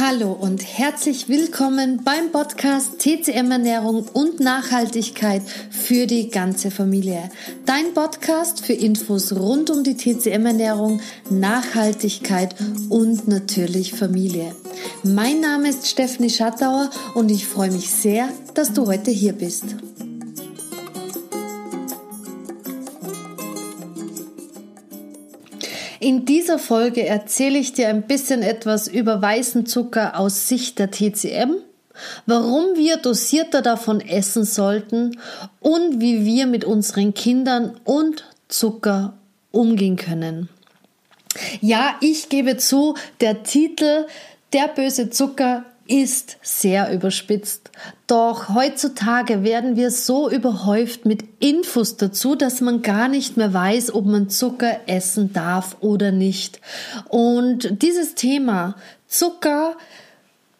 Hallo und herzlich willkommen beim Podcast TCM Ernährung und Nachhaltigkeit für die ganze Familie. Dein Podcast für Infos rund um die TCM Ernährung, Nachhaltigkeit und natürlich Familie. Mein Name ist Stephanie Schattauer und ich freue mich sehr, dass du heute hier bist. In dieser Folge erzähle ich dir ein bisschen etwas über weißen Zucker aus Sicht der TCM, warum wir dosierter davon essen sollten und wie wir mit unseren Kindern und Zucker umgehen können. Ja, ich gebe zu, der Titel Der böse Zucker ist sehr überspitzt. Doch heutzutage werden wir so überhäuft mit Infos dazu, dass man gar nicht mehr weiß, ob man Zucker essen darf oder nicht. Und dieses Thema Zucker,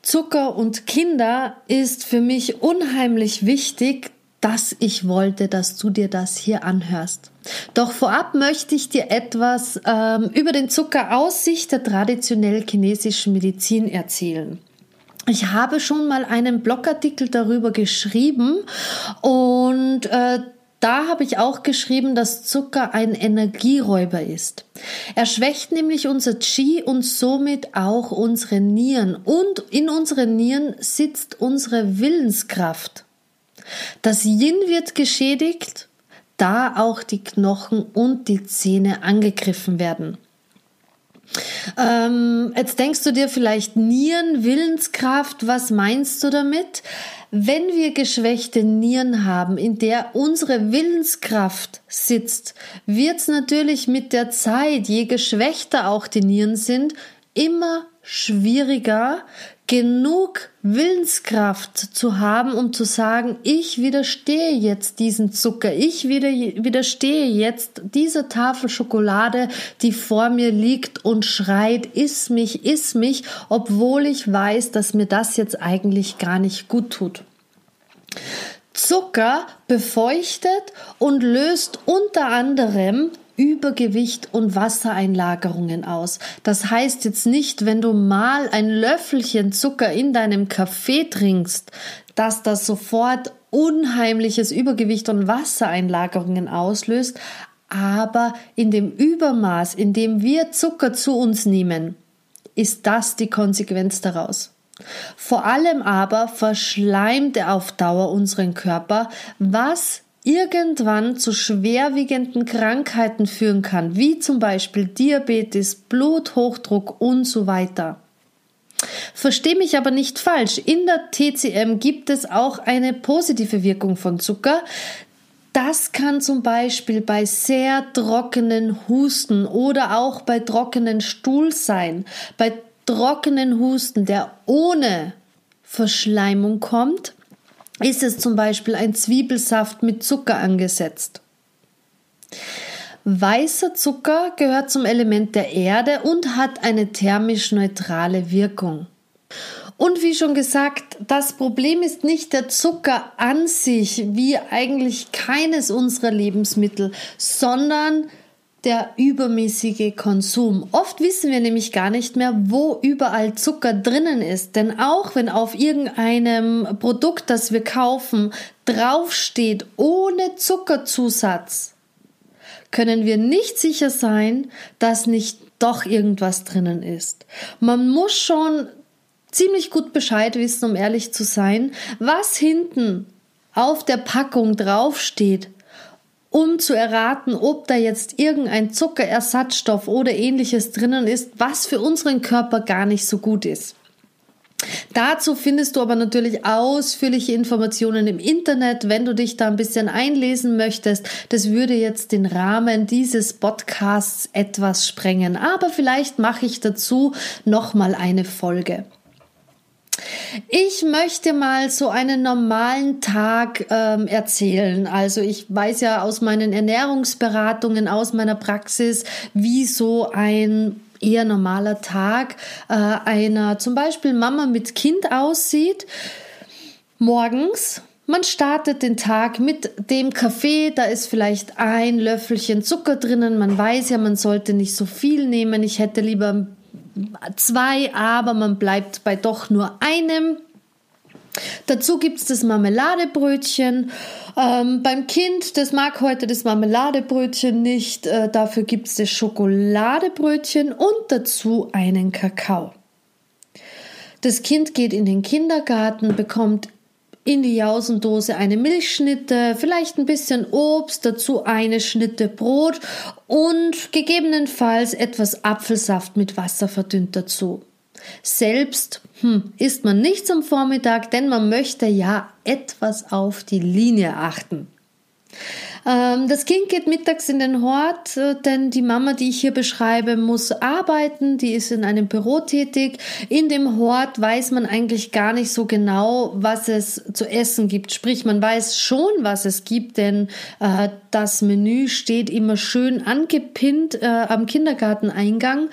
Zucker und Kinder ist für mich unheimlich wichtig, dass ich wollte, dass du dir das hier anhörst. Doch vorab möchte ich dir etwas ähm, über den Zucker aus Sicht der traditionell chinesischen Medizin erzählen. Ich habe schon mal einen Blogartikel darüber geschrieben und äh, da habe ich auch geschrieben, dass Zucker ein Energieräuber ist. Er schwächt nämlich unser Qi und somit auch unsere Nieren. Und in unseren Nieren sitzt unsere Willenskraft. Das Yin wird geschädigt, da auch die Knochen und die Zähne angegriffen werden. Ähm, jetzt denkst du dir vielleicht Nieren, Willenskraft, was meinst du damit? Wenn wir geschwächte Nieren haben, in der unsere Willenskraft sitzt, wird es natürlich mit der Zeit, je geschwächter auch die Nieren sind, immer schwieriger, genug Willenskraft zu haben, um zu sagen, ich widerstehe jetzt diesen Zucker, ich widerstehe jetzt dieser Tafel Schokolade, die vor mir liegt und schreit, iss mich, iss mich, obwohl ich weiß, dass mir das jetzt eigentlich gar nicht gut tut. Zucker befeuchtet und löst unter anderem Übergewicht und Wassereinlagerungen aus. Das heißt jetzt nicht, wenn du mal ein Löffelchen Zucker in deinem Kaffee trinkst, dass das sofort unheimliches Übergewicht und Wassereinlagerungen auslöst, aber in dem Übermaß, in dem wir Zucker zu uns nehmen, ist das die Konsequenz daraus. Vor allem aber verschleimt er auf Dauer unseren Körper, was irgendwann zu schwerwiegenden Krankheiten führen kann, wie zum Beispiel Diabetes, Bluthochdruck und so weiter. Versteh mich aber nicht falsch. In der TCM gibt es auch eine positive Wirkung von Zucker. Das kann zum Beispiel bei sehr trockenen Husten oder auch bei trockenen Stuhl sein. Bei trockenen Husten, der ohne Verschleimung kommt, ist es zum Beispiel ein Zwiebelsaft mit Zucker angesetzt. Weißer Zucker gehört zum Element der Erde und hat eine thermisch neutrale Wirkung. Und wie schon gesagt, das Problem ist nicht der Zucker an sich, wie eigentlich keines unserer Lebensmittel, sondern der übermäßige Konsum. Oft wissen wir nämlich gar nicht mehr, wo überall Zucker drinnen ist. Denn auch wenn auf irgendeinem Produkt, das wir kaufen, draufsteht ohne Zuckerzusatz, können wir nicht sicher sein, dass nicht doch irgendwas drinnen ist. Man muss schon ziemlich gut Bescheid wissen, um ehrlich zu sein, was hinten auf der Packung draufsteht um zu erraten, ob da jetzt irgendein Zuckerersatzstoff oder ähnliches drinnen ist, was für unseren Körper gar nicht so gut ist. Dazu findest du aber natürlich ausführliche Informationen im Internet, wenn du dich da ein bisschen einlesen möchtest. Das würde jetzt den Rahmen dieses Podcasts etwas sprengen, aber vielleicht mache ich dazu noch mal eine Folge. Ich möchte mal so einen normalen Tag ähm, erzählen. Also ich weiß ja aus meinen Ernährungsberatungen, aus meiner Praxis, wie so ein eher normaler Tag äh, einer zum Beispiel Mama mit Kind aussieht. Morgens man startet den Tag mit dem Kaffee, da ist vielleicht ein Löffelchen Zucker drinnen. Man weiß ja, man sollte nicht so viel nehmen. Ich hätte lieber zwei, aber man bleibt bei doch nur einem. Dazu gibt es das Marmeladebrötchen. Ähm, beim Kind, das mag heute das Marmeladebrötchen nicht, äh, dafür gibt es das Schokoladebrötchen und dazu einen Kakao. Das Kind geht in den Kindergarten, bekommt in die Jausendose eine Milchschnitte, vielleicht ein bisschen Obst, dazu eine Schnitte Brot und gegebenenfalls etwas Apfelsaft mit Wasser verdünnt dazu. Selbst hm, isst man nichts am Vormittag, denn man möchte ja etwas auf die Linie achten. Ähm, das Kind geht mittags in den Hort, äh, denn die Mama, die ich hier beschreibe, muss arbeiten, die ist in einem Büro tätig. In dem Hort weiß man eigentlich gar nicht so genau, was es zu essen gibt. Sprich, man weiß schon, was es gibt, denn äh, das Menü steht immer schön angepinnt äh, am Kindergarteneingang.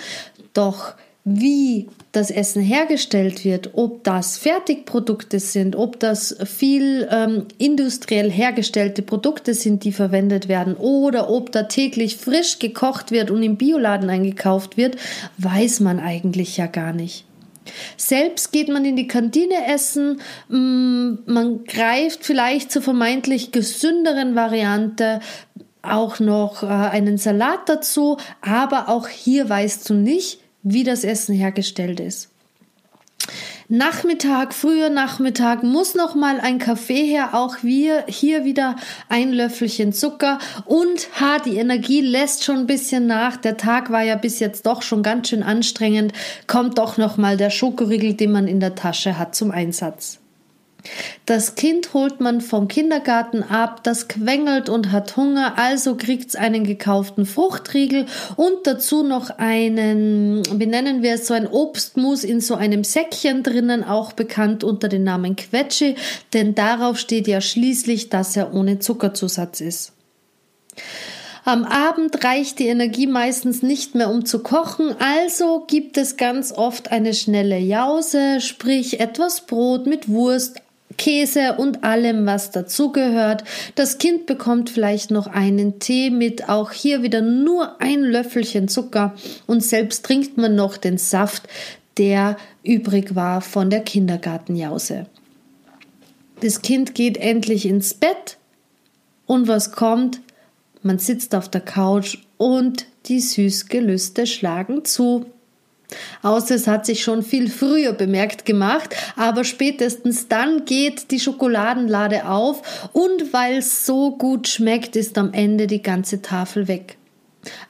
Doch wie das Essen hergestellt wird, ob das Fertigprodukte sind, ob das viel ähm, industriell hergestellte Produkte sind, die verwendet werden, oder ob da täglich frisch gekocht wird und im Bioladen eingekauft wird, weiß man eigentlich ja gar nicht. Selbst geht man in die Kantine essen, mm, man greift vielleicht zur vermeintlich gesünderen Variante, auch noch äh, einen Salat dazu, aber auch hier weißt du nicht, wie das Essen hergestellt ist. Nachmittag, früher Nachmittag muss noch mal ein Kaffee her, auch wir hier wieder ein Löffelchen Zucker und ha, die Energie lässt schon ein bisschen nach. Der Tag war ja bis jetzt doch schon ganz schön anstrengend. Kommt doch noch mal der Schokoriegel, den man in der Tasche hat, zum Einsatz. Das Kind holt man vom Kindergarten ab, das quengelt und hat Hunger, also kriegt's einen gekauften Fruchtriegel und dazu noch einen, wie nennen wir es, so ein Obstmus in so einem Säckchen drinnen, auch bekannt unter dem Namen Quetsche, denn darauf steht ja schließlich, dass er ohne Zuckerzusatz ist. Am Abend reicht die Energie meistens nicht mehr, um zu kochen, also gibt es ganz oft eine schnelle Jause, sprich etwas Brot mit Wurst, Käse und allem, was dazugehört. Das Kind bekommt vielleicht noch einen Tee mit auch hier wieder nur ein Löffelchen Zucker und selbst trinkt man noch den Saft, der übrig war von der Kindergartenjause. Das Kind geht endlich ins Bett und was kommt? Man sitzt auf der Couch und die Süßgelüste schlagen zu. Außer es hat sich schon viel früher bemerkt gemacht, aber spätestens dann geht die Schokoladenlade auf und weil es so gut schmeckt, ist am Ende die ganze Tafel weg.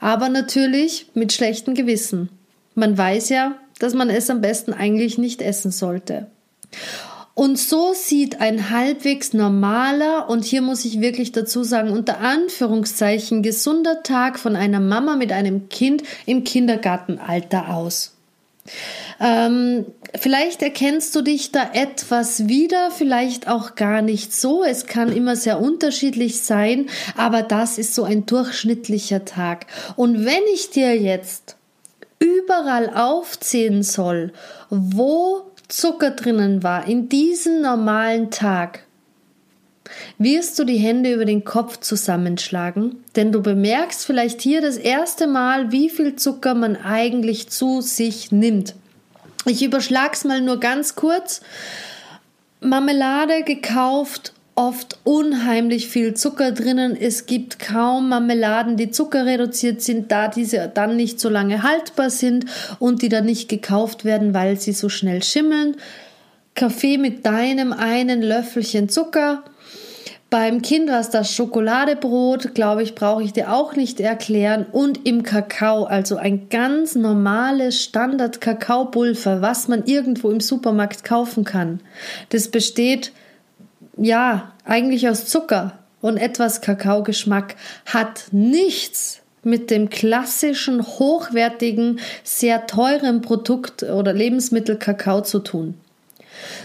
Aber natürlich mit schlechtem Gewissen. Man weiß ja, dass man es am besten eigentlich nicht essen sollte. Und so sieht ein halbwegs normaler, und hier muss ich wirklich dazu sagen, unter Anführungszeichen gesunder Tag von einer Mama mit einem Kind im Kindergartenalter aus. Ähm, vielleicht erkennst du dich da etwas wieder, vielleicht auch gar nicht so. Es kann immer sehr unterschiedlich sein, aber das ist so ein durchschnittlicher Tag. Und wenn ich dir jetzt überall aufzählen soll, wo Zucker drinnen war in diesem normalen Tag, wirst du die Hände über den Kopf zusammenschlagen, denn du bemerkst vielleicht hier das erste Mal, wie viel Zucker man eigentlich zu sich nimmt. Ich überschlag's mal nur ganz kurz. Marmelade gekauft, oft unheimlich viel Zucker drinnen. Es gibt kaum Marmeladen, die zuckerreduziert sind, da diese dann nicht so lange haltbar sind und die dann nicht gekauft werden, weil sie so schnell schimmeln. Kaffee mit deinem einen Löffelchen Zucker. Beim Kind war es das Schokoladebrot, glaube ich, brauche ich dir auch nicht erklären. Und im Kakao, also ein ganz normales Standard-Kakaopulver, was man irgendwo im Supermarkt kaufen kann. Das besteht ja, eigentlich aus Zucker und etwas Kakaogeschmack, hat nichts mit dem klassischen, hochwertigen, sehr teuren Produkt oder Lebensmittel Kakao zu tun.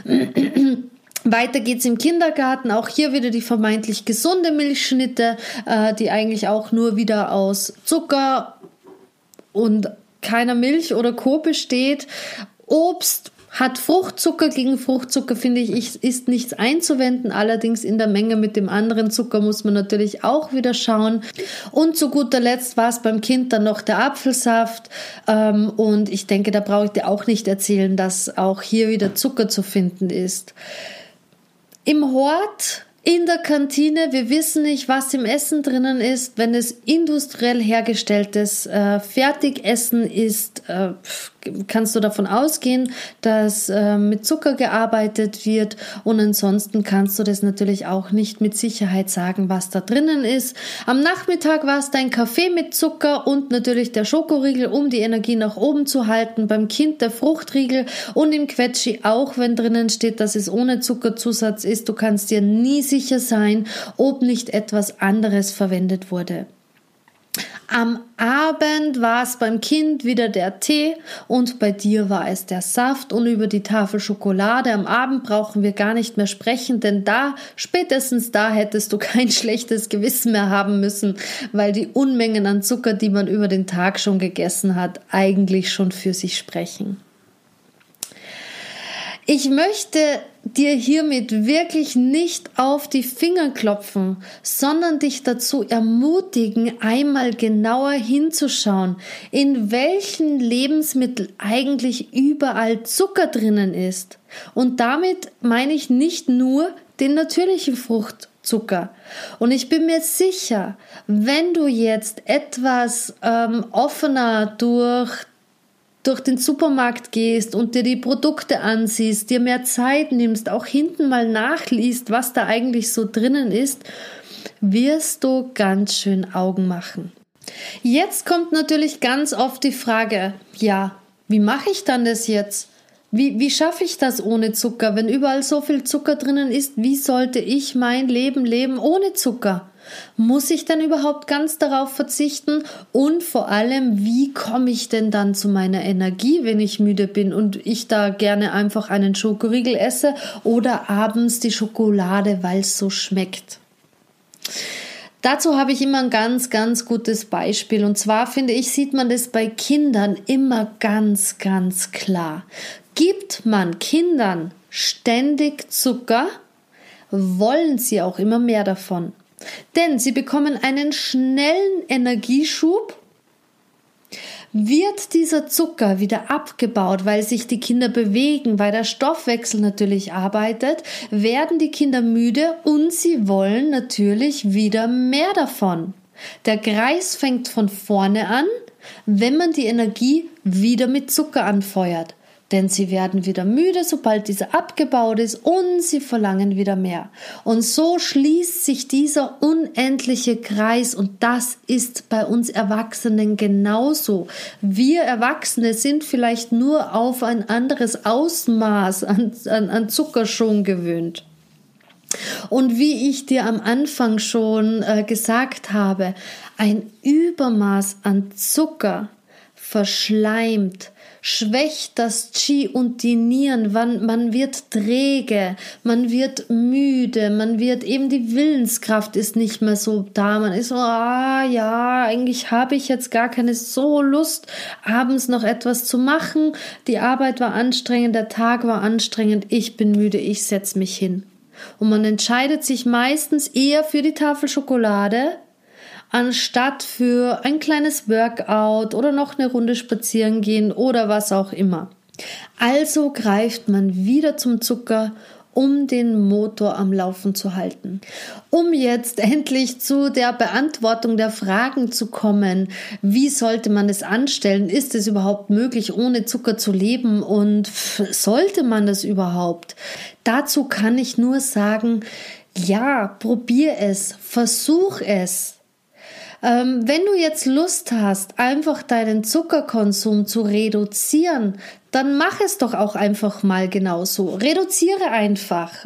Weiter geht's im Kindergarten. Auch hier wieder die vermeintlich gesunde Milchschnitte, äh, die eigentlich auch nur wieder aus Zucker und keiner Milch oder Co. besteht. Obst Hat Fruchtzucker gegen Fruchtzucker, finde ich, ist nichts einzuwenden. Allerdings in der Menge mit dem anderen Zucker muss man natürlich auch wieder schauen. Und zu guter Letzt war es beim Kind dann noch der Apfelsaft. Ähm, und ich denke, da brauche ich dir auch nicht erzählen, dass auch hier wieder Zucker zu finden ist. Im Hort in der Kantine, wir wissen nicht, was im Essen drinnen ist. Wenn es industriell hergestelltes äh, Fertigessen ist, äh, kannst du davon ausgehen, dass äh, mit Zucker gearbeitet wird und ansonsten kannst du das natürlich auch nicht mit Sicherheit sagen, was da drinnen ist. Am Nachmittag war es dein Kaffee mit Zucker und natürlich der Schokoriegel, um die Energie nach oben zu halten. Beim Kind der Fruchtriegel und im Quetschi auch, wenn drinnen steht, dass es ohne Zuckerzusatz ist. Du kannst dir nie sicher sein, ob nicht etwas anderes verwendet wurde. Am Abend war es beim Kind wieder der Tee und bei dir war es der Saft und über die Tafel Schokolade. Am Abend brauchen wir gar nicht mehr sprechen, denn da, spätestens da hättest du kein schlechtes Gewissen mehr haben müssen, weil die Unmengen an Zucker, die man über den Tag schon gegessen hat, eigentlich schon für sich sprechen. Ich möchte dir hiermit wirklich nicht auf die Finger klopfen, sondern dich dazu ermutigen, einmal genauer hinzuschauen, in welchen Lebensmitteln eigentlich überall Zucker drinnen ist. Und damit meine ich nicht nur den natürlichen Fruchtzucker. Und ich bin mir sicher, wenn du jetzt etwas ähm, offener durch durch den Supermarkt gehst und dir die Produkte ansiehst, dir mehr Zeit nimmst, auch hinten mal nachliest, was da eigentlich so drinnen ist, wirst du ganz schön Augen machen. Jetzt kommt natürlich ganz oft die Frage, ja, wie mache ich dann das jetzt? Wie, wie schaffe ich das ohne Zucker? Wenn überall so viel Zucker drinnen ist, wie sollte ich mein Leben leben ohne Zucker? Muss ich denn überhaupt ganz darauf verzichten? Und vor allem, wie komme ich denn dann zu meiner Energie, wenn ich müde bin und ich da gerne einfach einen Schokoriegel esse oder abends die Schokolade, weil es so schmeckt? Dazu habe ich immer ein ganz, ganz gutes Beispiel. Und zwar finde ich, sieht man das bei Kindern immer ganz, ganz klar. Gibt man Kindern ständig Zucker, wollen sie auch immer mehr davon. Denn sie bekommen einen schnellen Energieschub. Wird dieser Zucker wieder abgebaut, weil sich die Kinder bewegen, weil der Stoffwechsel natürlich arbeitet, werden die Kinder müde und sie wollen natürlich wieder mehr davon. Der Kreis fängt von vorne an, wenn man die Energie wieder mit Zucker anfeuert denn sie werden wieder müde, sobald dieser abgebaut ist und sie verlangen wieder mehr. Und so schließt sich dieser unendliche Kreis und das ist bei uns Erwachsenen genauso. Wir Erwachsene sind vielleicht nur auf ein anderes Ausmaß an, an, an Zucker schon gewöhnt. Und wie ich dir am Anfang schon äh, gesagt habe, ein Übermaß an Zucker verschleimt, schwächt das Qi und die Nieren, man, man wird träge, man wird müde, man wird eben die Willenskraft ist nicht mehr so da, man ist so, ah ja, eigentlich habe ich jetzt gar keine so Lust, abends noch etwas zu machen, die Arbeit war anstrengend, der Tag war anstrengend, ich bin müde, ich setz mich hin. Und man entscheidet sich meistens eher für die Tafel Schokolade, anstatt für ein kleines Workout oder noch eine Runde spazieren gehen oder was auch immer. Also greift man wieder zum Zucker, um den Motor am Laufen zu halten. Um jetzt endlich zu der Beantwortung der Fragen zu kommen, wie sollte man es anstellen? Ist es überhaupt möglich, ohne Zucker zu leben? Und sollte man das überhaupt? Dazu kann ich nur sagen, ja, probier es, versuch es. Ähm, wenn du jetzt Lust hast, einfach deinen Zuckerkonsum zu reduzieren, dann mach es doch auch einfach mal genauso. Reduziere einfach.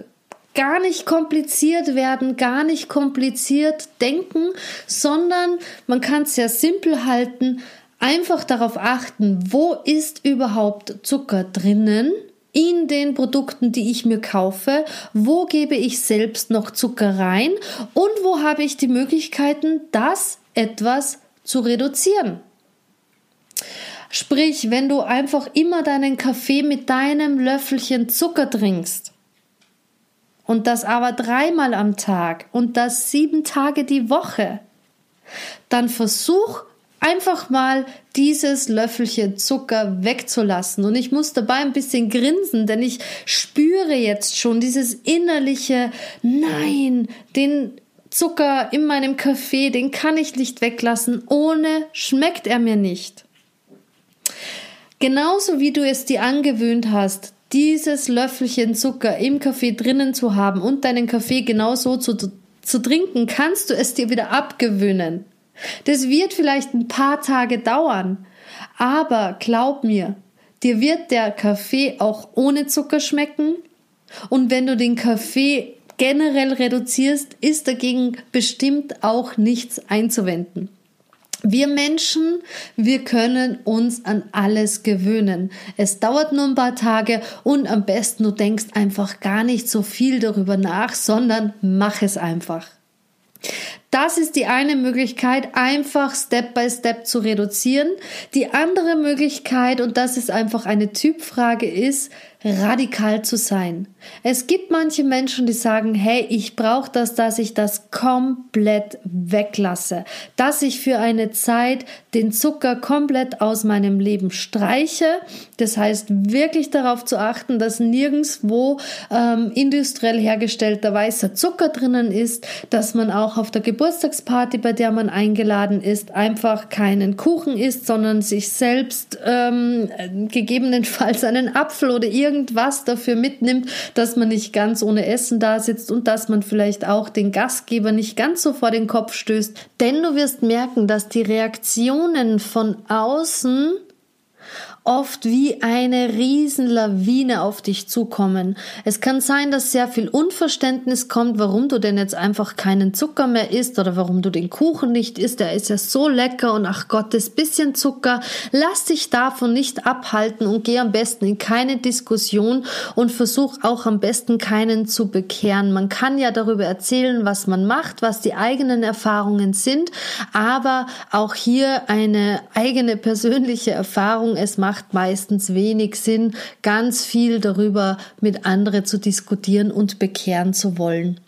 Gar nicht kompliziert werden, gar nicht kompliziert denken, sondern man kann es sehr simpel halten. Einfach darauf achten, wo ist überhaupt Zucker drinnen in den Produkten, die ich mir kaufe, wo gebe ich selbst noch Zucker rein und wo habe ich die Möglichkeiten, das etwas zu reduzieren. Sprich, wenn du einfach immer deinen Kaffee mit deinem Löffelchen Zucker trinkst und das aber dreimal am Tag und das sieben Tage die Woche, dann versuch einfach mal dieses Löffelchen Zucker wegzulassen. Und ich muss dabei ein bisschen grinsen, denn ich spüre jetzt schon dieses innerliche Nein, den Zucker in meinem Kaffee, den kann ich nicht weglassen. Ohne schmeckt er mir nicht. Genauso wie du es dir angewöhnt hast, dieses Löffelchen Zucker im Kaffee drinnen zu haben und deinen Kaffee genauso zu, zu trinken, kannst du es dir wieder abgewöhnen. Das wird vielleicht ein paar Tage dauern, aber glaub mir, dir wird der Kaffee auch ohne Zucker schmecken. Und wenn du den Kaffee generell reduzierst, ist dagegen bestimmt auch nichts einzuwenden. Wir Menschen, wir können uns an alles gewöhnen. Es dauert nur ein paar Tage und am besten du denkst einfach gar nicht so viel darüber nach, sondern mach es einfach. Das ist die eine Möglichkeit, einfach Step by Step zu reduzieren. Die andere Möglichkeit, und das ist einfach eine Typfrage, ist, radikal zu sein. Es gibt manche Menschen, die sagen, hey, ich brauche das, dass ich das komplett weglasse, dass ich für eine Zeit den Zucker komplett aus meinem Leben streiche. Das heißt, wirklich darauf zu achten, dass nirgendwo ähm, industriell hergestellter weißer Zucker drinnen ist, dass man auch auf der Geburtstagsparty, bei der man eingeladen ist, einfach keinen Kuchen isst, sondern sich selbst ähm, gegebenenfalls einen Apfel oder irgend irgendwas dafür mitnimmt, dass man nicht ganz ohne Essen da sitzt und dass man vielleicht auch den Gastgeber nicht ganz so vor den Kopf stößt. Denn du wirst merken, dass die Reaktionen von außen oft wie eine Riesenlawine auf dich zukommen. Es kann sein, dass sehr viel Unverständnis kommt, warum du denn jetzt einfach keinen Zucker mehr isst oder warum du den Kuchen nicht isst. Der ist ja so lecker und ach Gott, das bisschen Zucker. Lass dich davon nicht abhalten und geh am besten in keine Diskussion und versuch auch am besten keinen zu bekehren. Man kann ja darüber erzählen, was man macht, was die eigenen Erfahrungen sind, aber auch hier eine eigene persönliche Erfahrung. Es macht macht meistens wenig Sinn, ganz viel darüber mit anderen zu diskutieren und bekehren zu wollen.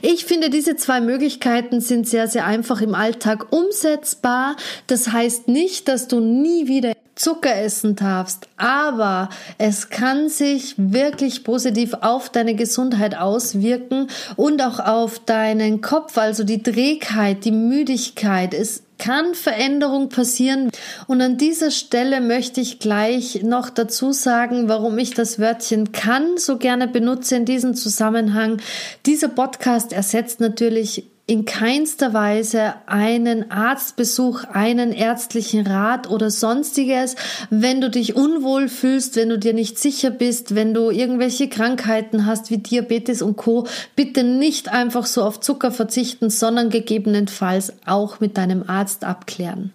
Ich finde, diese zwei Möglichkeiten sind sehr, sehr einfach im Alltag umsetzbar. Das heißt nicht, dass du nie wieder Zucker essen darfst, aber es kann sich wirklich positiv auf deine Gesundheit auswirken und auch auf deinen Kopf, also die Trägheit, die Müdigkeit. Es kann Veränderung passieren. Und an dieser Stelle möchte ich gleich noch dazu sagen, warum ich das Wörtchen kann so gerne benutze in diesem Zusammenhang. Dieser Podcast ersetzt natürlich in keinster Weise einen Arztbesuch, einen ärztlichen Rat oder sonstiges. Wenn du dich unwohl fühlst, wenn du dir nicht sicher bist, wenn du irgendwelche Krankheiten hast wie Diabetes und Co, bitte nicht einfach so auf Zucker verzichten, sondern gegebenenfalls auch mit deinem Arzt abklären.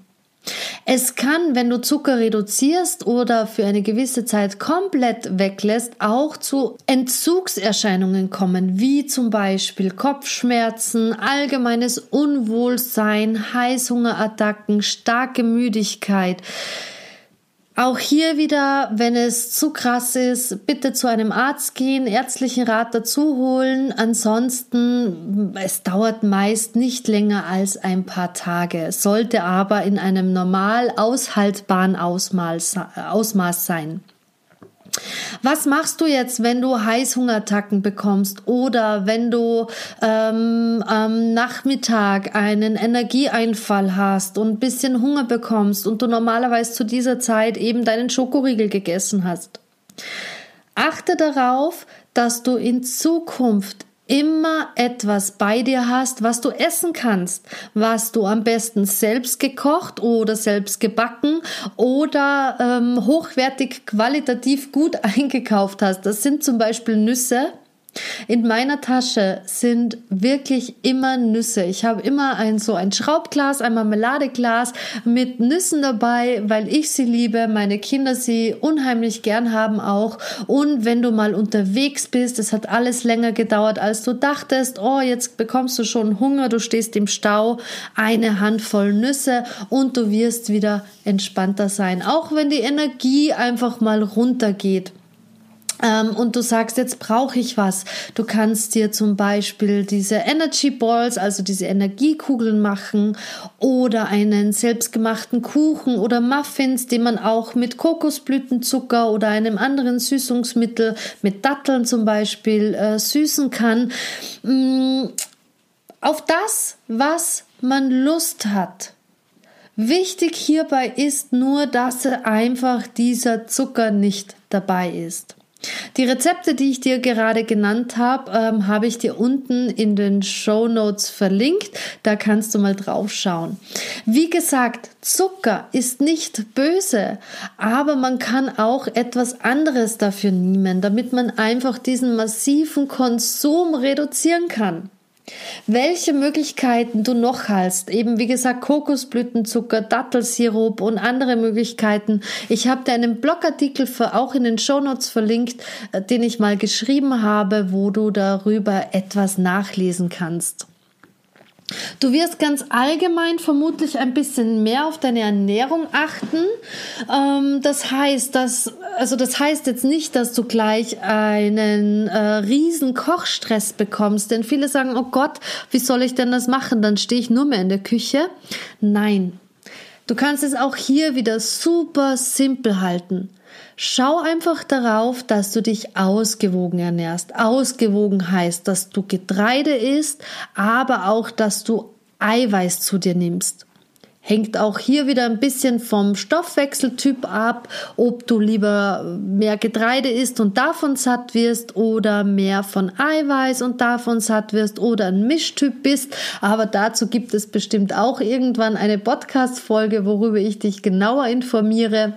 Es kann, wenn du Zucker reduzierst oder für eine gewisse Zeit komplett weglässt, auch zu Entzugserscheinungen kommen, wie zum Beispiel Kopfschmerzen, allgemeines Unwohlsein, Heißhungerattacken, starke Müdigkeit. Auch hier wieder, wenn es zu krass ist, bitte zu einem Arzt gehen, ärztlichen Rat dazu holen. Ansonsten, es dauert meist nicht länger als ein paar Tage, sollte aber in einem normal aushaltbaren Ausmaß, Ausmaß sein. Was machst du jetzt, wenn du Heißhungerattacken bekommst oder wenn du ähm, am Nachmittag einen Energieeinfall hast und ein bisschen Hunger bekommst und du normalerweise zu dieser Zeit eben deinen Schokoriegel gegessen hast? Achte darauf, dass du in Zukunft immer etwas bei dir hast, was du essen kannst, was du am besten selbst gekocht oder selbst gebacken oder ähm, hochwertig qualitativ gut eingekauft hast. Das sind zum Beispiel Nüsse, In meiner Tasche sind wirklich immer Nüsse. Ich habe immer ein so ein Schraubglas, ein Marmeladeglas mit Nüssen dabei, weil ich sie liebe, meine Kinder sie unheimlich gern haben auch. Und wenn du mal unterwegs bist, es hat alles länger gedauert, als du dachtest, oh, jetzt bekommst du schon Hunger, du stehst im Stau, eine Handvoll Nüsse und du wirst wieder entspannter sein, auch wenn die Energie einfach mal runtergeht. Ähm, und du sagst, jetzt brauche ich was. Du kannst dir zum Beispiel diese Energy Balls, also diese Energiekugeln machen oder einen selbstgemachten Kuchen oder Muffins, den man auch mit Kokosblütenzucker oder einem anderen Süßungsmittel, mit Datteln zum Beispiel, äh, süßen kann. Mm, auf das, was man Lust hat. Wichtig hierbei ist nur, dass einfach dieser Zucker nicht dabei ist. Die Rezepte, die ich dir gerade genannt habe, ähm, habe ich dir unten in den Show Notes verlinkt. Da kannst du mal drauf schauen. Wie gesagt, Zucker ist nicht böse, aber man kann auch etwas anderes dafür nehmen, damit man einfach diesen massiven Konsum reduzieren kann. Welche Möglichkeiten du noch hast, eben wie gesagt Kokosblütenzucker, Dattelsirup und andere Möglichkeiten. Ich habe dir einen Blogartikel für, auch in den Shownotes verlinkt, äh, den ich mal geschrieben habe, wo du darüber etwas nachlesen kannst. Du wirst ganz allgemein vermutlich ein bisschen mehr auf deine Ernährung achten. Ähm, das heißt, dass, also das heißt jetzt nicht, dass du gleich einen äh, riesen Kochstress bekommst, denn viele sagen, oh Gott, wie soll ich denn das machen? Dann stehe ich nur mehr in der Küche. Nein. Du kannst es auch hier wieder super simpel halten. Schau einfach darauf, dass du dich ausgewogen ernährst. Ausgewogen heißt, dass du Getreide isst, aber auch, dass du Eiweiß zu dir nimmst. Hängt auch hier wieder ein bisschen vom Stoffwechseltyp ab, ob du lieber mehr Getreide isst und davon satt wirst oder mehr von Eiweiß und davon satt wirst oder ein Mischtyp bist. Aber dazu gibt es bestimmt auch irgendwann eine Podcast-Folge, worüber ich dich genauer informiere.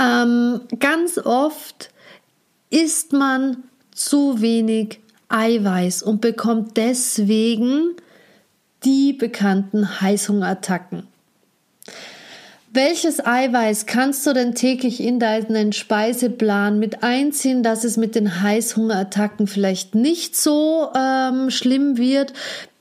Ähm, ganz oft isst man zu wenig Eiweiß und bekommt deswegen die bekannten Heißhungerattacken. Welches Eiweiß kannst du denn täglich in deinen Speiseplan mit einziehen, dass es mit den Heißhungerattacken vielleicht nicht so ähm, schlimm wird?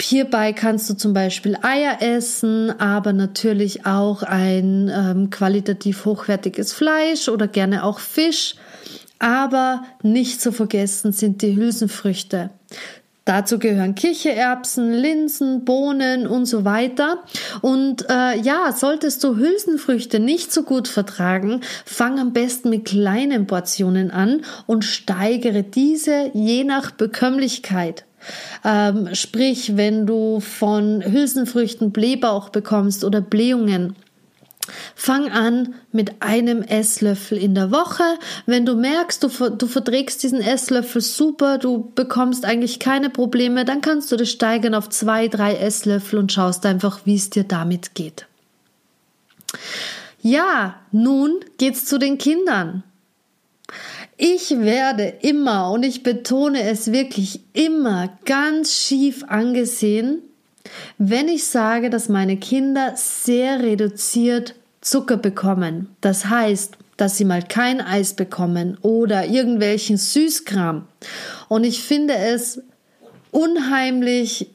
Hierbei kannst du zum Beispiel Eier essen, aber natürlich auch ein ähm, qualitativ hochwertiges Fleisch oder gerne auch Fisch. Aber nicht zu vergessen sind die Hülsenfrüchte. Dazu gehören Kichererbsen, Linsen, Bohnen und so weiter. Und äh, ja, solltest du Hülsenfrüchte nicht so gut vertragen, fang am besten mit kleinen Portionen an und steigere diese je nach Bekömmlichkeit. Ähm, sprich, wenn du von Hülsenfrüchten Blähbauch bekommst oder Blähungen, Fang an mit einem Esslöffel in der Woche. Wenn du merkst, du, du verträgst diesen Esslöffel super, du bekommst eigentlich keine Probleme, dann kannst du das steigern auf zwei, drei Esslöffel und schaust einfach, wie es dir damit geht. Ja, nun geht's zu den Kindern. Ich werde immer, und ich betone es wirklich immer, ganz schief angesehen, wenn ich sage, dass meine Kinder sehr reduziert Zucker bekommen, das heißt, dass sie mal kein Eis bekommen oder irgendwelchen Süßkram. Und ich finde es unheimlich,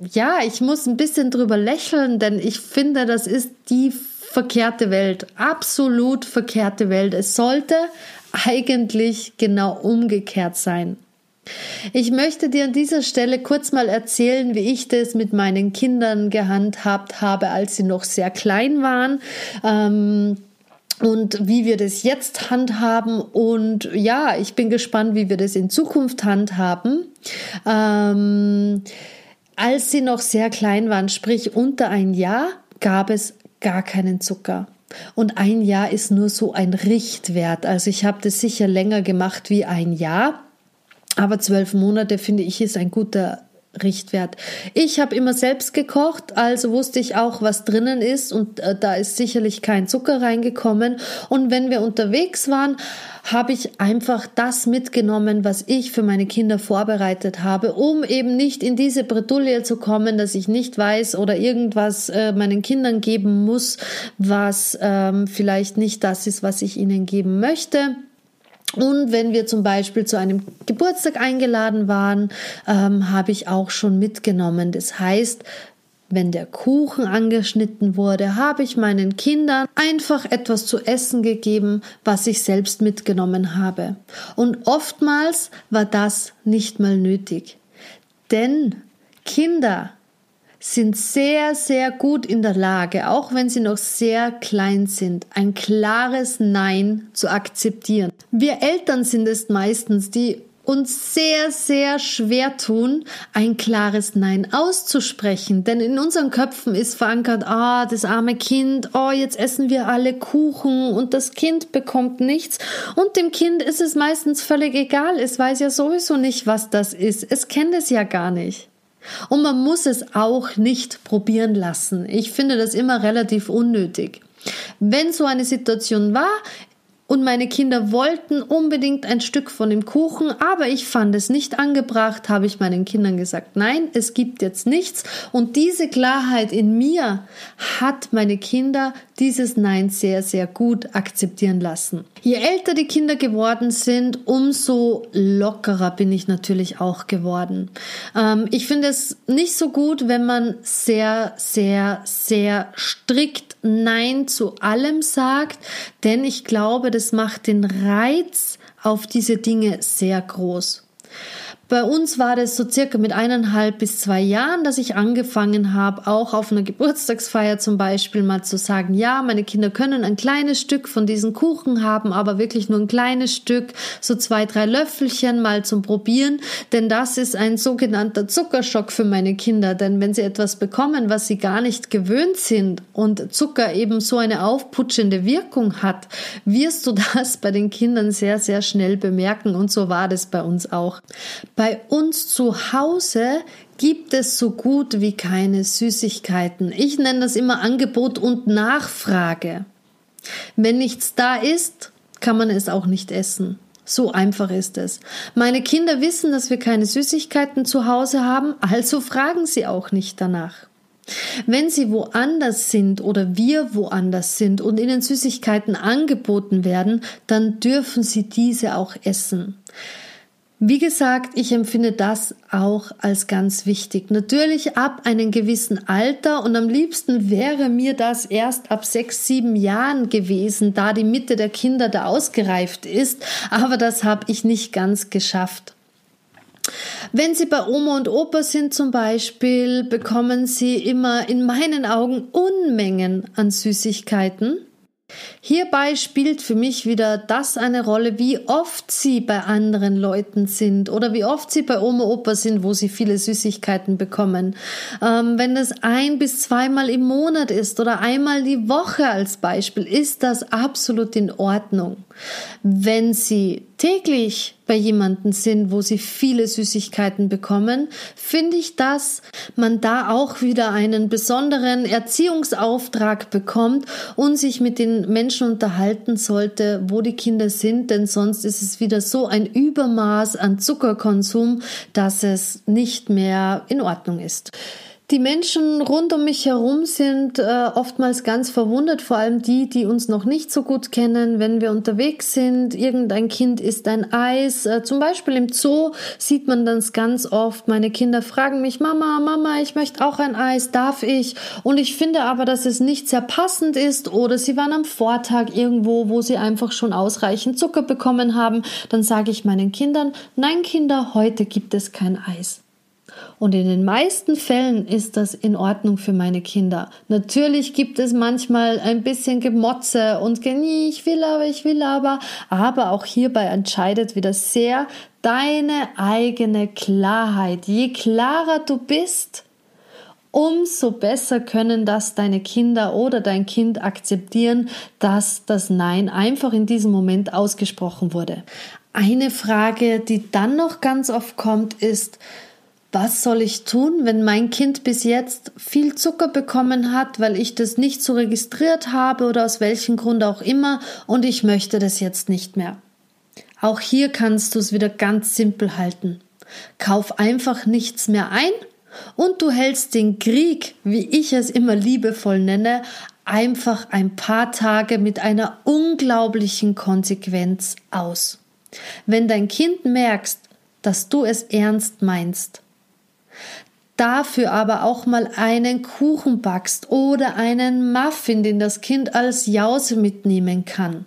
ja, ich muss ein bisschen drüber lächeln, denn ich finde, das ist die verkehrte Welt, absolut verkehrte Welt. Es sollte eigentlich genau umgekehrt sein. Ich möchte dir an dieser Stelle kurz mal erzählen, wie ich das mit meinen Kindern gehandhabt habe, als sie noch sehr klein waren. Ähm, und wie wir das jetzt handhaben. Und ja, ich bin gespannt, wie wir das in Zukunft handhaben. Ähm, als sie noch sehr klein waren, sprich unter ein Jahr, gab es gar keinen Zucker. Und ein Jahr ist nur so ein Richtwert. Also ich habe das sicher länger gemacht wie ein Jahr. Aber zwölf Monate finde ich ist ein guter Richtwert. Ich habe immer selbst gekocht, also wusste ich auch, was drinnen ist und äh, da ist sicherlich kein Zucker reingekommen. Und wenn wir unterwegs waren, habe ich einfach das mitgenommen, was ich für meine Kinder vorbereitet habe, um eben nicht in diese Bredouille zu kommen, dass ich nicht weiß oder irgendwas äh, meinen Kindern geben muss, was ähm, vielleicht nicht das ist, was ich ihnen geben möchte. Und wenn wir zum Beispiel zu einem Geburtstag eingeladen waren, ähm, habe ich auch schon mitgenommen. Das heißt, wenn der Kuchen angeschnitten wurde, habe ich meinen Kindern einfach etwas zu essen gegeben, was ich selbst mitgenommen habe. Und oftmals war das nicht mal nötig. Denn Kinder sind sehr, sehr gut in der Lage, auch wenn sie noch sehr klein sind, ein klares Nein zu akzeptieren. Wir Eltern sind es meistens, die uns sehr, sehr schwer tun, ein klares Nein auszusprechen. Denn in unseren Köpfen ist verankert, ah, das arme Kind, oh, jetzt essen wir alle Kuchen und das Kind bekommt nichts. Und dem Kind ist es meistens völlig egal. Es weiß ja sowieso nicht, was das ist. Es kennt es ja gar nicht. Und man muss es auch nicht probieren lassen. Ich finde das immer relativ unnötig. Wenn so eine Situation war, und meine Kinder wollten unbedingt ein Stück von dem Kuchen, aber ich fand es nicht angebracht, habe ich meinen Kindern gesagt, nein, es gibt jetzt nichts. Und diese Klarheit in mir hat meine Kinder dieses Nein sehr, sehr gut akzeptieren lassen. Je älter die Kinder geworden sind, umso lockerer bin ich natürlich auch geworden. Ähm, ich finde es nicht so gut, wenn man sehr, sehr, sehr strikt Nein zu allem sagt, denn ich glaube, das macht den Reiz auf diese Dinge sehr groß. Bei uns war das so circa mit eineinhalb bis zwei Jahren, dass ich angefangen habe, auch auf einer Geburtstagsfeier zum Beispiel mal zu sagen, ja, meine Kinder können ein kleines Stück von diesen Kuchen haben, aber wirklich nur ein kleines Stück, so zwei, drei Löffelchen mal zum Probieren, denn das ist ein sogenannter Zuckerschock für meine Kinder, denn wenn sie etwas bekommen, was sie gar nicht gewöhnt sind und Zucker eben so eine aufputschende Wirkung hat, wirst du das bei den Kindern sehr, sehr schnell bemerken. Und so war das bei uns auch. Bei uns zu Hause gibt es so gut wie keine Süßigkeiten. Ich nenne das immer Angebot und Nachfrage. Wenn nichts da ist, kann man es auch nicht essen. So einfach ist es. Meine Kinder wissen, dass wir keine Süßigkeiten zu Hause haben, also fragen sie auch nicht danach. Wenn sie woanders sind oder wir woanders sind und ihnen Süßigkeiten angeboten werden, dann dürfen sie diese auch essen. Wie gesagt, ich empfinde das auch als ganz wichtig. Natürlich ab einem gewissen Alter und am liebsten wäre mir das erst ab sechs, sieben Jahren gewesen, da die Mitte der Kinder da ausgereift ist, aber das habe ich nicht ganz geschafft. Wenn Sie bei Oma und Opa sind zum Beispiel, bekommen Sie immer in meinen Augen Unmengen an Süßigkeiten. Hierbei spielt für mich wieder das eine Rolle, wie oft sie bei anderen Leuten sind oder wie oft sie bei Oma Opa sind, wo sie viele Süßigkeiten bekommen. Ähm, wenn das ein bis zweimal im Monat ist oder einmal die Woche als Beispiel, ist das absolut in Ordnung. Wenn sie täglich bei jemanden sind, wo sie viele Süßigkeiten bekommen, finde ich, dass man da auch wieder einen besonderen Erziehungsauftrag bekommt und sich mit den Menschen unterhalten sollte, wo die Kinder sind, denn sonst ist es wieder so ein Übermaß an Zuckerkonsum, dass es nicht mehr in Ordnung ist. Die Menschen rund um mich herum sind äh, oftmals ganz verwundert, vor allem die, die uns noch nicht so gut kennen, wenn wir unterwegs sind. Irgendein Kind isst ein Eis. Äh, zum Beispiel im Zoo sieht man das ganz oft. Meine Kinder fragen mich, Mama, Mama, ich möchte auch ein Eis, darf ich? Und ich finde aber, dass es nicht sehr passend ist oder sie waren am Vortag irgendwo, wo sie einfach schon ausreichend Zucker bekommen haben. Dann sage ich meinen Kindern, nein Kinder, heute gibt es kein Eis. Und in den meisten Fällen ist das in Ordnung für meine Kinder. Natürlich gibt es manchmal ein bisschen Gemotze und Genie, ich will aber, ich will aber. Aber auch hierbei entscheidet wieder sehr deine eigene Klarheit. Je klarer du bist, umso besser können das deine Kinder oder dein Kind akzeptieren, dass das Nein einfach in diesem Moment ausgesprochen wurde. Eine Frage, die dann noch ganz oft kommt, ist, was soll ich tun, wenn mein Kind bis jetzt viel Zucker bekommen hat, weil ich das nicht so registriert habe oder aus welchem Grund auch immer und ich möchte das jetzt nicht mehr. Auch hier kannst du es wieder ganz simpel halten. Kauf einfach nichts mehr ein und du hältst den Krieg, wie ich es immer liebevoll nenne, einfach ein paar Tage mit einer unglaublichen Konsequenz aus. Wenn dein Kind merkst, dass du es ernst meinst, dafür aber auch mal einen Kuchen backst oder einen Muffin, den das Kind als Jause mitnehmen kann,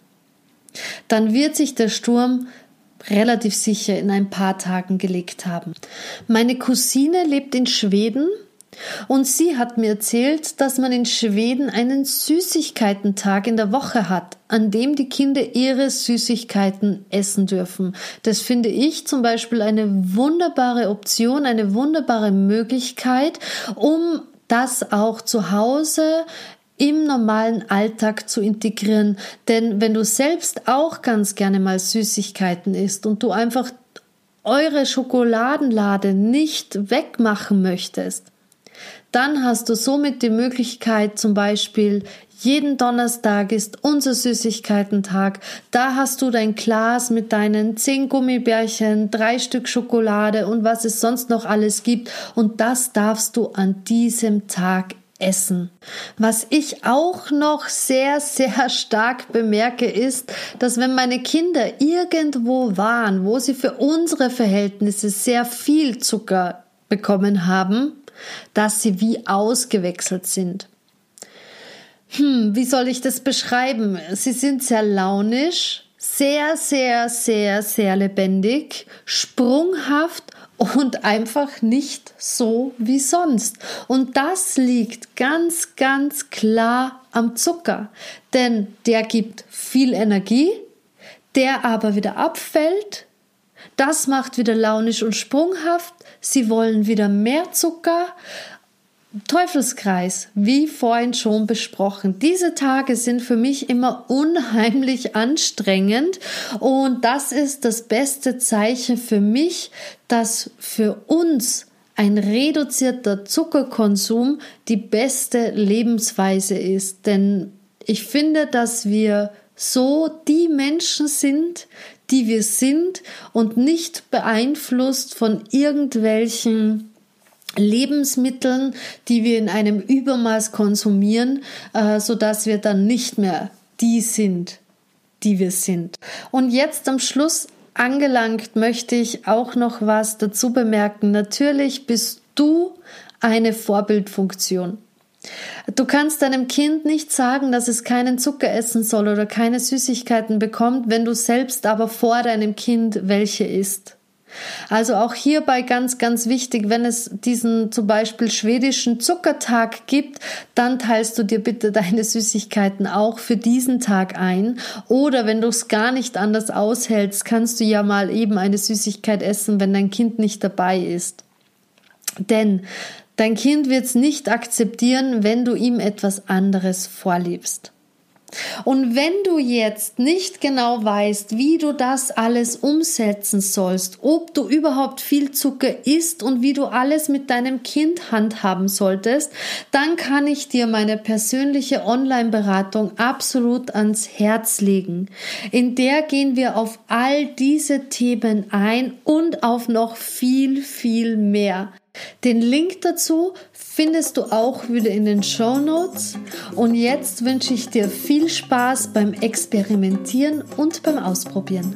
dann wird sich der Sturm relativ sicher in ein paar Tagen gelegt haben. Meine Cousine lebt in Schweden und sie hat mir erzählt, dass man in Schweden einen Süßigkeitentag in der Woche hat, an dem die Kinder ihre Süßigkeiten essen dürfen. Das finde ich zum Beispiel eine wunderbare Option, eine wunderbare Möglichkeit, um das auch zu Hause im normalen Alltag zu integrieren. Denn wenn du selbst auch ganz gerne mal Süßigkeiten isst und du einfach eure Schokoladenlade nicht wegmachen möchtest, dann hast du somit die Möglichkeit, zum Beispiel jeden Donnerstag ist unser Süßigkeitentag. Da hast du dein Glas mit deinen zehn Gummibärchen, drei Stück Schokolade und was es sonst noch alles gibt. Und das darfst du an diesem Tag essen. Was ich auch noch sehr, sehr stark bemerke, ist, dass wenn meine Kinder irgendwo waren, wo sie für unsere Verhältnisse sehr viel Zucker bekommen haben, dass sie wie ausgewechselt sind. Hm, wie soll ich das beschreiben? Sie sind sehr launisch, sehr, sehr, sehr, sehr lebendig, sprunghaft und einfach nicht so wie sonst. Und das liegt ganz, ganz klar am Zucker, denn der gibt viel Energie, der aber wieder abfällt. Das macht wieder launisch und sprunghaft sie wollen wieder mehr Zucker. Teufelskreis, wie vorhin schon besprochen. Diese Tage sind für mich immer unheimlich anstrengend und das ist das beste Zeichen für mich, dass für uns ein reduzierter Zuckerkonsum die beste Lebensweise ist. Denn ich finde, dass wir so die Menschen sind, die wir sind und nicht beeinflusst von irgendwelchen Lebensmitteln, die wir in einem Übermaß konsumieren, äh, so dass wir dann nicht mehr die sind, die wir sind. Und jetzt am Schluss angelangt möchte ich auch noch was dazu bemerken. Natürlich bist du eine Vorbildfunktion. Du kannst deinem Kind nicht sagen, dass es keinen Zucker essen soll oder keine Süßigkeiten bekommt, wenn du selbst aber vor deinem Kind welche isst. Also auch hierbei ganz, ganz wichtig, wenn es diesen zum Beispiel schwedischen Zuckertag gibt, dann teilst du dir bitte deine Süßigkeiten auch für diesen Tag ein. Oder wenn du es gar nicht anders aushältst, kannst du ja mal eben eine Süßigkeit essen, wenn dein Kind nicht dabei ist. Denn Dein Kind wird es nicht akzeptieren, wenn du ihm etwas anderes vorliebst. Und wenn du jetzt nicht genau weißt, wie du das alles umsetzen sollst, ob du überhaupt viel Zucker isst und wie du alles mit deinem Kind handhaben solltest, dann kann ich dir meine persönliche Online-Beratung absolut ans Herz legen. In der gehen wir auf all diese Themen ein und auf noch viel, viel mehr. Den Link dazu findest du auch wieder in den Show Notes. Und jetzt wünsche ich dir viel Spaß beim Experimentieren und beim Ausprobieren.